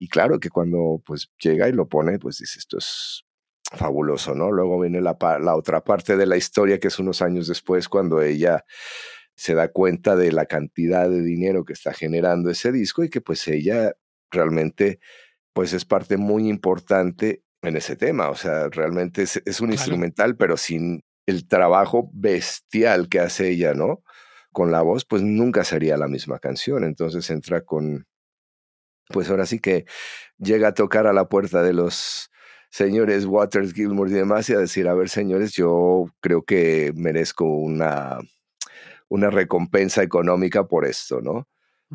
Y claro que cuando pues llega y lo pone, pues dice, esto es fabuloso, ¿no? Luego viene la, la otra parte de la historia que es unos años después cuando ella se da cuenta de la cantidad de dinero que está generando ese disco y que pues ella realmente pues es parte muy importante en ese tema. O sea, realmente es, es un claro. instrumental, pero sin el trabajo bestial que hace ella, ¿no? Con la voz, pues nunca sería la misma canción. Entonces entra con, pues ahora sí que llega a tocar a la puerta de los señores Waters, Gilmour y demás y a decir, a ver, señores, yo creo que merezco una una recompensa económica por esto, ¿no?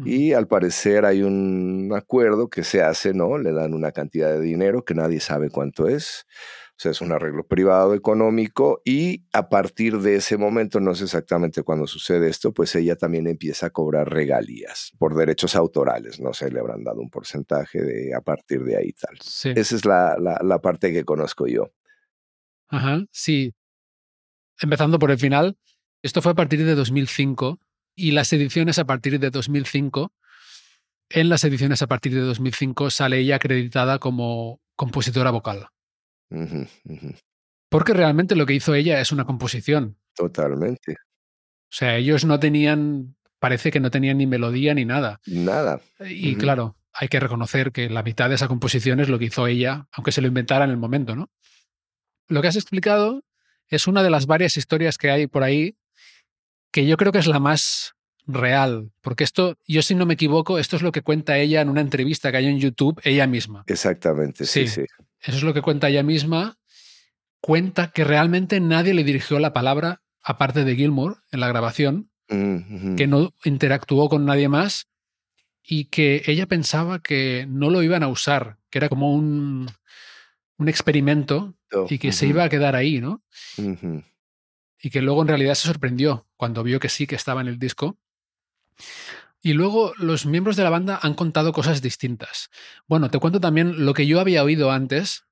Y al parecer hay un acuerdo que se hace, ¿no? Le dan una cantidad de dinero que nadie sabe cuánto es O sea, es un arreglo privado económico y a partir de ese momento, no sé exactamente cuándo sucede esto, pues ella también empieza a cobrar regalías por derechos autorales. No sé, le habrán dado un porcentaje de a partir de ahí tal. Esa es la, la, parte que conozco yo. Ajá, sí. Empezando por el final, esto fue a partir de 2005 y las ediciones a partir de 2005. En las ediciones a partir de 2005 sale ella acreditada como compositora vocal. Porque realmente lo que hizo ella es una composición. Totalmente. O sea, ellos no tenían, parece que no tenían ni melodía ni nada. Nada. Y claro, hay que reconocer que la mitad de esa composición es lo que hizo ella, aunque se lo inventara en el momento, ¿no? Lo que has explicado es una de las varias historias que hay por ahí que yo creo que es la más real, porque esto, yo si no me equivoco, esto es lo que cuenta ella en una entrevista que hay en YouTube, ella misma. Exactamente, sí, sí. Eso es lo que cuenta ella misma. Cuenta que realmente nadie le dirigió la palabra, aparte de Gilmour, en la grabación, que no interactuó con nadie más y que ella pensaba que no lo iban a usar, que era como un, un experimento oh, y que se iba a quedar ahí, ¿no? Y que luego en realidad se sorprendió cuando vio que sí, que estaba en el disco. Y luego los miembros de la banda han contado cosas distintas. Bueno, te cuento también lo que yo había oído antes,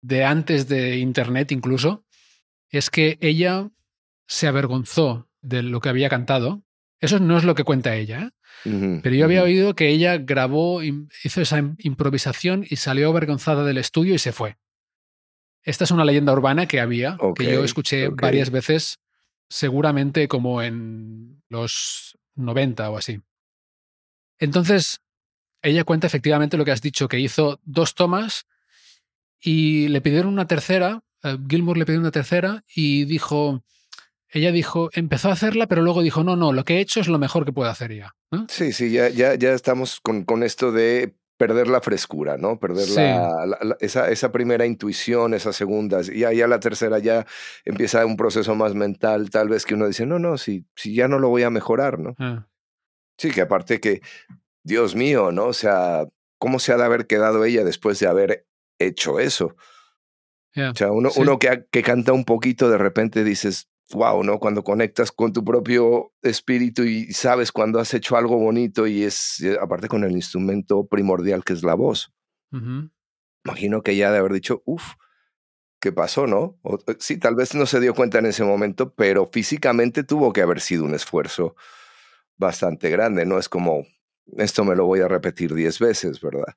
de antes de Internet incluso, es que ella se avergonzó de lo que había cantado. Eso no es lo que cuenta ella, ¿eh? pero yo había oído que ella grabó, hizo esa improvisación y salió avergonzada del estudio y se fue. Esta es una leyenda urbana que había, que yo escuché varias veces, seguramente como en los 90 o así. Entonces, ella cuenta efectivamente lo que has dicho, que hizo dos tomas y le pidieron una tercera, eh, Gilmour le pidió una tercera y dijo, ella dijo, empezó a hacerla, pero luego dijo, no, no, lo que he hecho es lo mejor que puedo hacer ya. Sí, sí, ya, ya, ya estamos con, con, esto de perder la frescura, ¿no? Perder la, esa, esa, primera intuición, esas segundas, y ya la tercera ya empieza un proceso más mental, tal vez que uno dice, no, no, si, si ya no lo voy a mejorar, ¿no? Ah. Sí, que aparte que, Dios mío, ¿no? O sea, ¿cómo se ha de haber quedado ella después de haber hecho eso? O sea, uno, uno que, que canta un poquito, de repente dices, wow, ¿no? Cuando conectas con tu propio espíritu y sabes cuando has hecho algo bonito y es, eh, aparte con el instrumento primordial que es la voz. Imagino que ella de haber dicho, uff, ¿qué pasó, no? Eh, sí, tal vez no se dio cuenta en ese momento, pero físicamente tuvo que haber sido un esfuerzo bastante grande, ¿no? Es como, esto me lo voy a repetir diez veces, ¿verdad?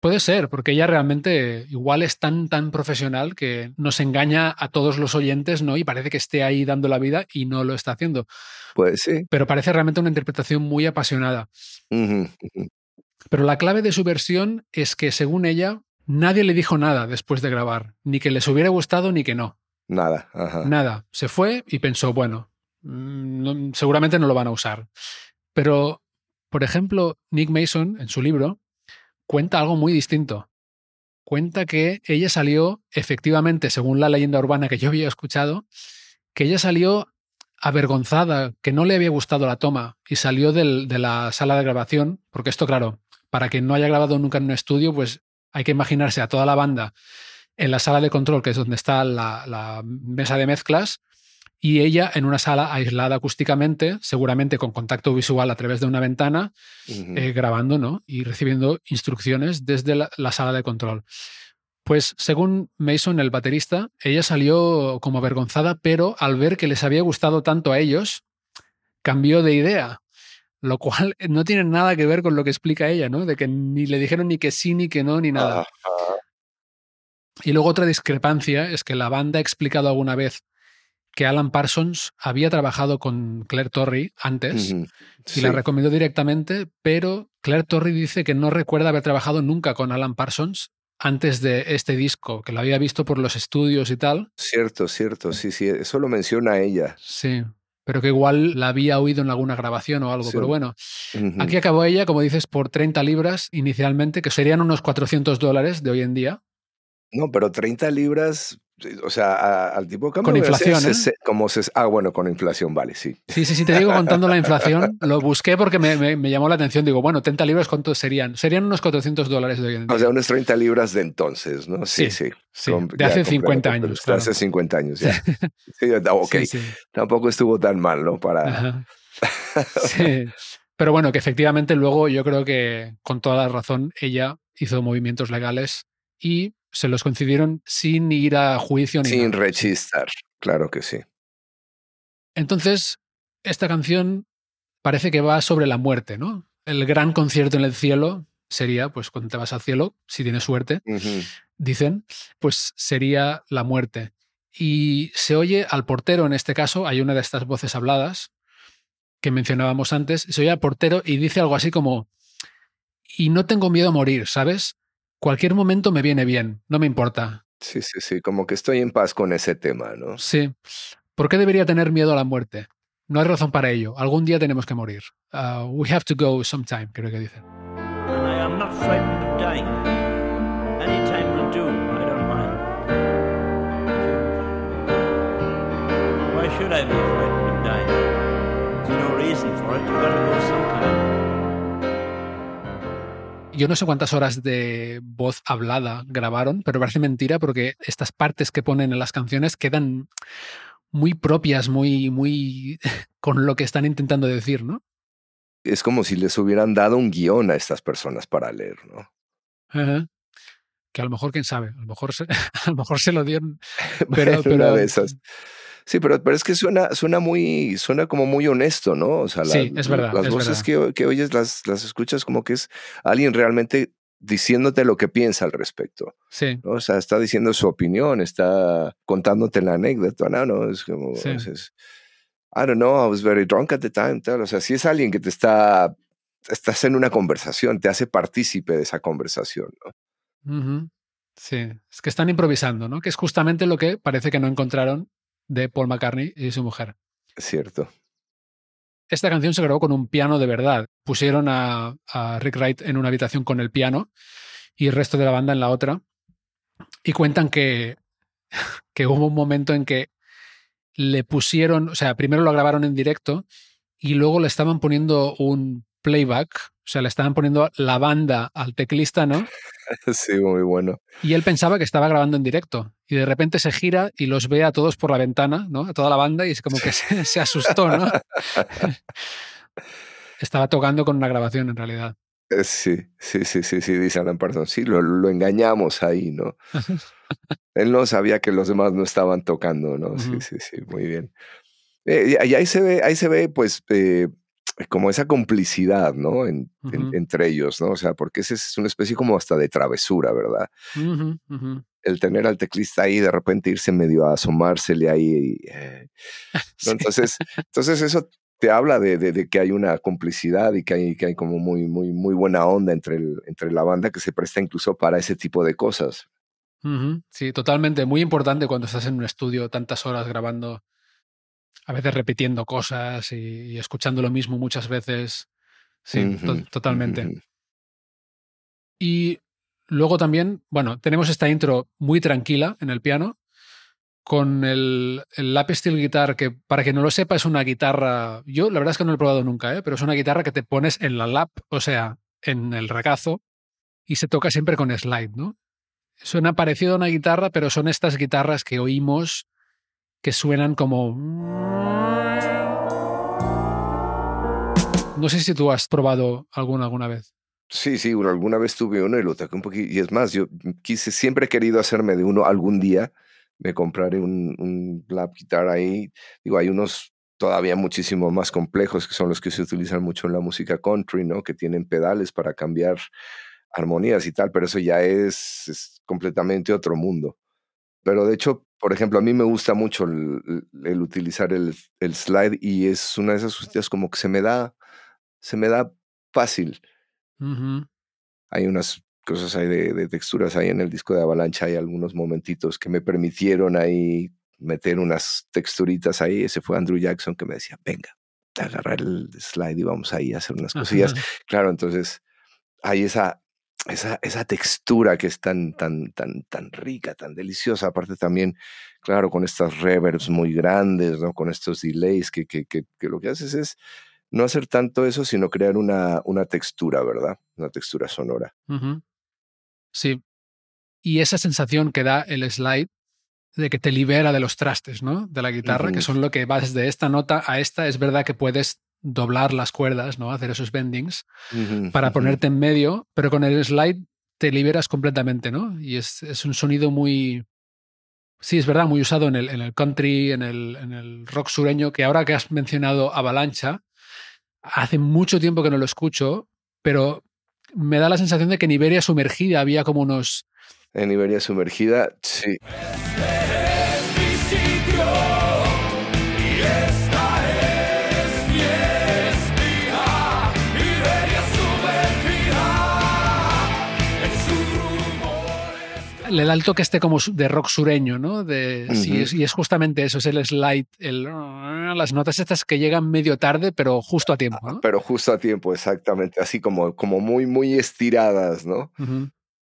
Puede ser, porque ella realmente igual es tan, tan profesional que nos engaña a todos los oyentes, ¿no? Y parece que esté ahí dando la vida y no lo está haciendo. Pues sí. Pero parece realmente una interpretación muy apasionada. Pero la clave de su versión es que, según ella, nadie le dijo nada después de grabar, ni que les hubiera gustado ni que no. Nada. Nada. Se fue y pensó, bueno, Mm, seguramente no lo van a usar. Pero, por ejemplo, Nick Mason, en su libro, cuenta algo muy distinto. Cuenta que ella salió, efectivamente, según la leyenda urbana que yo había escuchado, que ella salió avergonzada, que no le había gustado la toma y salió de la sala de grabación, porque esto, claro, para quien no haya grabado nunca en un estudio, pues hay que imaginarse a toda la banda en la sala de control, que es donde está la mesa de mezclas, y ella en una sala aislada acústicamente, seguramente con contacto visual a través de una ventana, eh, grabando ¿no? y recibiendo instrucciones desde la, sala de control. Pues según Mason, el baterista, ella salió como avergonzada, pero al ver que les había gustado tanto a ellos, cambió de idea, lo cual no tiene nada que ver con lo que explica ella, ¿no? De que ni le dijeron ni que sí, ni que no, ni nada. Y luego otra discrepancia es que la banda ha explicado alguna vez que Alan Parsons había trabajado con Claire Torrey antes y la recomendó directamente, pero Claire Torrey dice que no recuerda haber trabajado nunca con Alan Parsons antes de este disco, que lo había visto por los estudios y tal. Cierto, cierto, sí, sí, eso lo menciona ella. Sí, pero que igual la había oído en alguna grabación o algo. Pero bueno, aquí acabó ella, como dices, por 30 libras inicialmente, que serían unos 400 dólares de hoy en día. No, pero 30 libras O sea, al tipo de cambio. Con inflación, ¿eh? como se, ah, bueno, con inflación, vale, sí. Sí, sí, sí, te digo contando la inflación. Lo busqué porque me, me, llamó la atención. Digo, bueno, 30 libras, ¿cuántos serían? Serían unos 400 dólares de hoy en día. O sea, unas 30 libras de entonces, ¿no? Sí, sí. sí, de hace 50 años. De hace 50 años, ya. Sí, ok. Tampoco estuvo tan mal, ¿no? Para. sí. Pero bueno, que efectivamente luego yo creo que con toda la razón ella hizo movimientos legales y se los concedieron sin ir a juicio ni Sin rechistar, claro que sí. Entonces, esta canción parece que va sobre la muerte, ¿no? El gran concierto en el cielo sería, pues cuando te vas al cielo, si tienes suerte, dicen, pues sería la muerte. Y se oye al portero, en este caso, hay una de estas voces habladas que mencionábamos antes, se oye al portero y dice algo así como, y no tengo miedo a morir, ¿sabes? Cualquier momento me viene bien, no me importa. Sí, sí, sí, como que estoy en paz con ese tema, ¿no? Sí. ¿Por qué debería tener miedo a la muerte? No hay razón para ello. Algún día tenemos que morir. Uh, we have to go sometime, creo que dicen. Should I be frightened of dying? There's no reason for it. You've got to go sometime yo no sé cuántas horas de voz hablada grabaron, pero parece mentira porque estas partes que ponen en las canciones quedan muy propias, muy, muy con lo que están intentando decir, ¿no? Es como si les hubieran dado un guion a estas personas para leer, ¿no? Que a lo mejor, quién sabe, a lo mejor se, a lo, mejor se lo dieron. Pero, pero, de esas. Sí, pero, pero es que suena, suena muy, suena como muy honesto, ¿no? O sea, sí, es verdad, las voces Que, que, oyes las, las escuchas como que es alguien realmente diciéndote lo que piensa al respecto. Sí. O sea, está diciendo su opinión, está contándote la anécdota, ¿no? no es como, sí. es, I don't know, I was very drunk at the time, tal. O sea, si es alguien que te está, estás en una conversación, te hace partícipe de esa conversación, ¿no? Sí, es que están improvisando, ¿no? Que es justamente lo que parece que no encontraron de Paul McCartney y su mujer. Cierto. Esta canción se grabó con un piano de verdad. Pusieron a, Rick Wright en una habitación con el piano y el resto de la banda en la otra. Y cuentan que, que hubo un momento en que le pusieron, o sea, primero lo grabaron en directo y luego le estaban poniendo un playback, o sea, le estaban poniendo la banda al teclista, ¿no? Sí, muy bueno. Y él pensaba que estaba grabando en directo. Y de repente se gira y los ve a todos por la ventana, ¿no? A toda la banda y es como que se, asustó, ¿no? estaba tocando con una grabación en realidad. Eh, sí, sí, sí, sí, sí, dice Alan Parsons. Sí, lo, lo engañamos ahí, ¿no? él no sabía que los demás no estaban tocando, ¿no? Sí, sí, sí, muy bien. Eh, y ahí se ve, ahí se ve, pues, eh, como esa complicidad, ¿no? entre ellos, ¿no? O sea, porque ese es una especie como hasta de travesura, ¿verdad? El tener al teclista ahí, de repente irse medio a asomársele ahí. Eh, entonces, entonces eso te habla de, que hay una complicidad y que hay, que hay como muy, muy, muy buena onda entre, el, entre la banda que se presta incluso para ese tipo de cosas. Sí, totalmente. Muy importante cuando estás en un estudio tantas horas grabando a veces repitiendo cosas y, escuchando lo mismo muchas veces. Sí, totalmente. Y luego también, bueno, tenemos esta intro muy tranquila en el piano, con el, el lap steel guitar, que para que no lo sepa es una guitarra, yo la verdad es que no lo he probado nunca, ¿eh? pero es una guitarra que te pones en la lap, o sea, en el regazo, y se toca siempre con slide, ¿no? Suena parecido a una guitarra, pero son estas guitarras que oímos suenan como... No sé si tú has probado alguna alguna vez. Sí, sí, alguna vez tuve uno y lo toqué un poquito. Y es más, yo siempre he querido hacerme de uno algún día. Me compraré un, un lap guitar ahí. Digo, hay unos todavía muchísimo más complejos que son los que se utilizan mucho en la música country, ¿no? Que tienen pedales para cambiar armonías y tal, pero eso ya es, es completamente otro mundo. Pero de hecho, por ejemplo, a mí me gusta mucho el, utilizar el, el, slide y es una de esas cosas como que se me da, se me da fácil. Hay unas cosas ahí de, texturas ahí en el disco de Avalancha, hay algunos momentitos que me permitieron ahí meter unas texturitas ahí. Ese fue Andrew Jackson que me decía, venga, agarrar el slide y vamos ahí a hacer unas cosillas. Claro, entonces hay esa, esa, esa textura que es tan, tan, tan, tan rica, tan deliciosa. Aparte también, claro, con estas reverbs muy grandes, ¿no? Con estos delays que, que, que, lo que haces es no hacer tanto eso, sino crear una, una textura, ¿verdad? Una textura sonora. Sí. Y esa sensación que da el slide de que te libera de los trastes, ¿no? De la guitarra, que son lo que vas de esta nota a esta. Es verdad que puedes doblar las cuerdas, ¿no? Hacer esos bendings para ponerte en medio, pero con el slide te liberas completamente, ¿no? Y es, es, un sonido muy. Sí, es verdad, muy usado en el, en el country, en el, en el rock sureño, que ahora que has mencionado Avalancha, hace mucho tiempo que no lo escucho, pero me da la sensación de que en Iberia sumergida había como unos. En Iberia sumergida, sí. Le da el toque este como de rock sureño, ¿no? De, sí, y es justamente eso, es el slide, el, las notas estas que llegan medio tarde, pero justo a tiempo. ¿no? Pero justo a tiempo, exactamente, así como, como muy, muy estiradas, ¿no?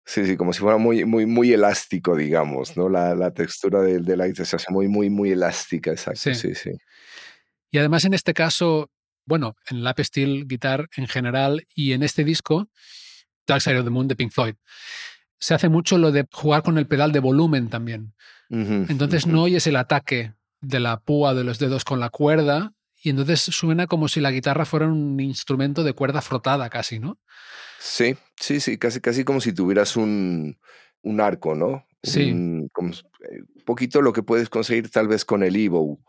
Sí, sí, como si fuera muy, muy, muy elástico, digamos, ¿no? La, la textura de, de la se hace muy, muy, muy elástica, exacto, sí. sí, sí. Y además en este caso, bueno, en Lap Steel Guitar en general y en este disco, Dark Side of the Moon de Pink Floyd, se hace mucho lo de jugar con el pedal de volumen también. entonces no oyes el ataque de la púa de los dedos con la cuerda y entonces suena como si la guitarra fuera un instrumento de cuerda frotada casi, ¿no? Sí, sí, sí, casi, casi como si tuvieras un, un arco, ¿no? Sí. Un, eh, poquito lo que puedes conseguir tal vez con el Evo.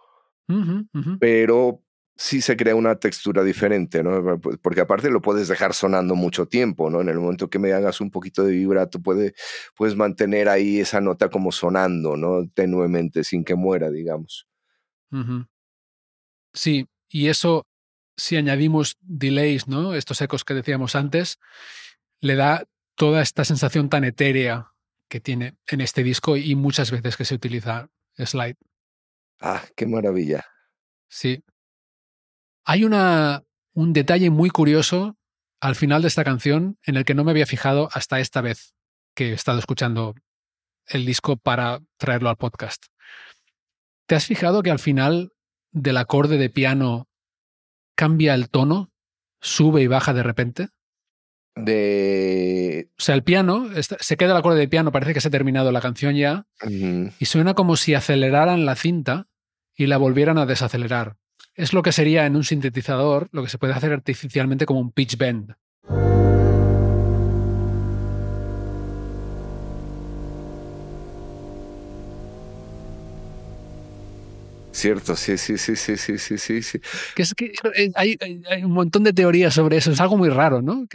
Pero sí se crea una textura diferente, ¿no? Porque aparte lo puedes dejar sonando mucho tiempo, ¿no? En el momento que me hagas un poquito de vibrato, puede, puedes mantener ahí esa nota como sonando, ¿no? Tenuemente, sin que muera, digamos. Sí, y eso, si añadimos delays, ¿no? Estos ecos que decíamos antes, le da toda esta sensación tan etérea que tiene en este disco y muchas veces que se utiliza slide. Ah, qué maravilla. Sí, hay una, un detalle muy curioso al final de esta canción en el que no me había fijado hasta esta vez que he estado escuchando el disco para traerlo al podcast. ¿Te has fijado que al final del acorde de piano cambia el tono? ¿Sube y baja de repente? De. O sea, el piano, se queda el acorde de piano, parece que se ha terminado la canción ya, y suena como si aceleraran la cinta y la volvieran a desacelerar es lo que sería en un sintetizador lo que se puede hacer artificialmente como un pitch bend. Cierto, sí, sí, sí, sí, sí, sí, sí. sí. Que es que eh, hay, un montón de teorías sobre eso, es algo muy raro, ¿no?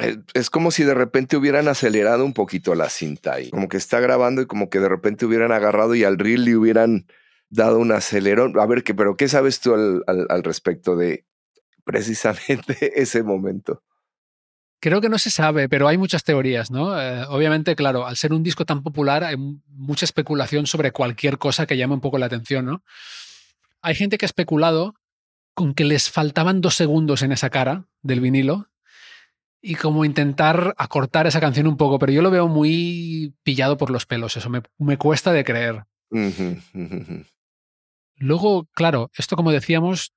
Eh, es como si de repente hubieran acelerado un poquito la cinta y como que está grabando y como que de repente hubieran agarrado y al reel le hubieran dado un acelerón. A ver, ¿qué, pero ¿qué sabes tú al, al, respecto de precisamente ese momento? Creo que no se sabe, pero hay muchas teorías, ¿no? Eh, obviamente, claro, al ser un disco tan popular hay mucha especulación sobre cualquier cosa que llame un poco la atención, ¿no? Hay gente que ha especulado con que les faltaban dos segundos en esa cara del vinilo y como intentar acortar esa canción un poco, pero yo lo veo muy pillado por los pelos, eso me, me cuesta de creer. Luego, claro, esto como decíamos,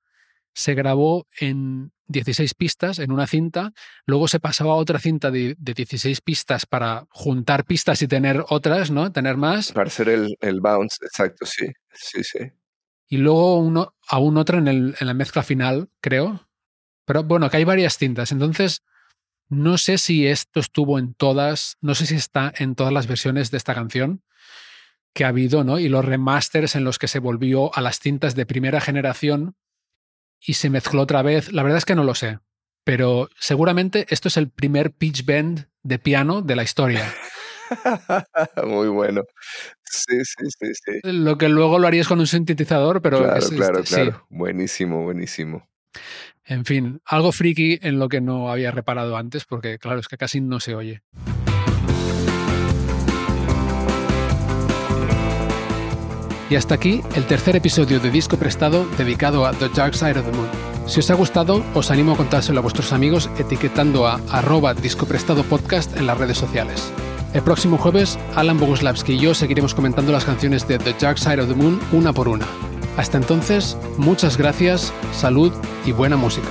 se grabó en 16 pistas en una cinta, luego se pasaba a otra cinta de, 16 pistas para juntar pistas y tener otras, ¿no? Tener más. Para hacer el, el bounce, exacto, sí, sí, sí. Y luego uno, aún otra en, el, en la mezcla final, creo. Pero bueno, que hay varias cintas. Entonces, no sé si esto estuvo en todas, no sé si está en todas las versiones de esta canción, que ha habido, ¿no? Y los remasters en los que se volvió a las cintas de primera generación y se mezcló otra vez. La verdad es que no lo sé, pero seguramente esto es el primer pitch bend de piano de la historia. Muy bueno. Sí, sí, sí, sí. Lo que luego lo harías con un sintetizador, pero... Claro, claro, claro. Buenísimo, buenísimo. En fin, algo friki en lo que no había reparado antes, porque claro, es que casi no se oye. Y hasta aquí el tercer episodio de Disco Prestado dedicado a The Dark Side of the Moon. Si os ha gustado, os animo a contárselo a vuestros amigos etiquetando a arroba discoprestado podcast en las redes sociales. El próximo jueves, Alan Boguslavski y yo seguiremos comentando las canciones de The Dark Side of the Moon una por una. Hasta entonces, muchas gracias, salud y buena música.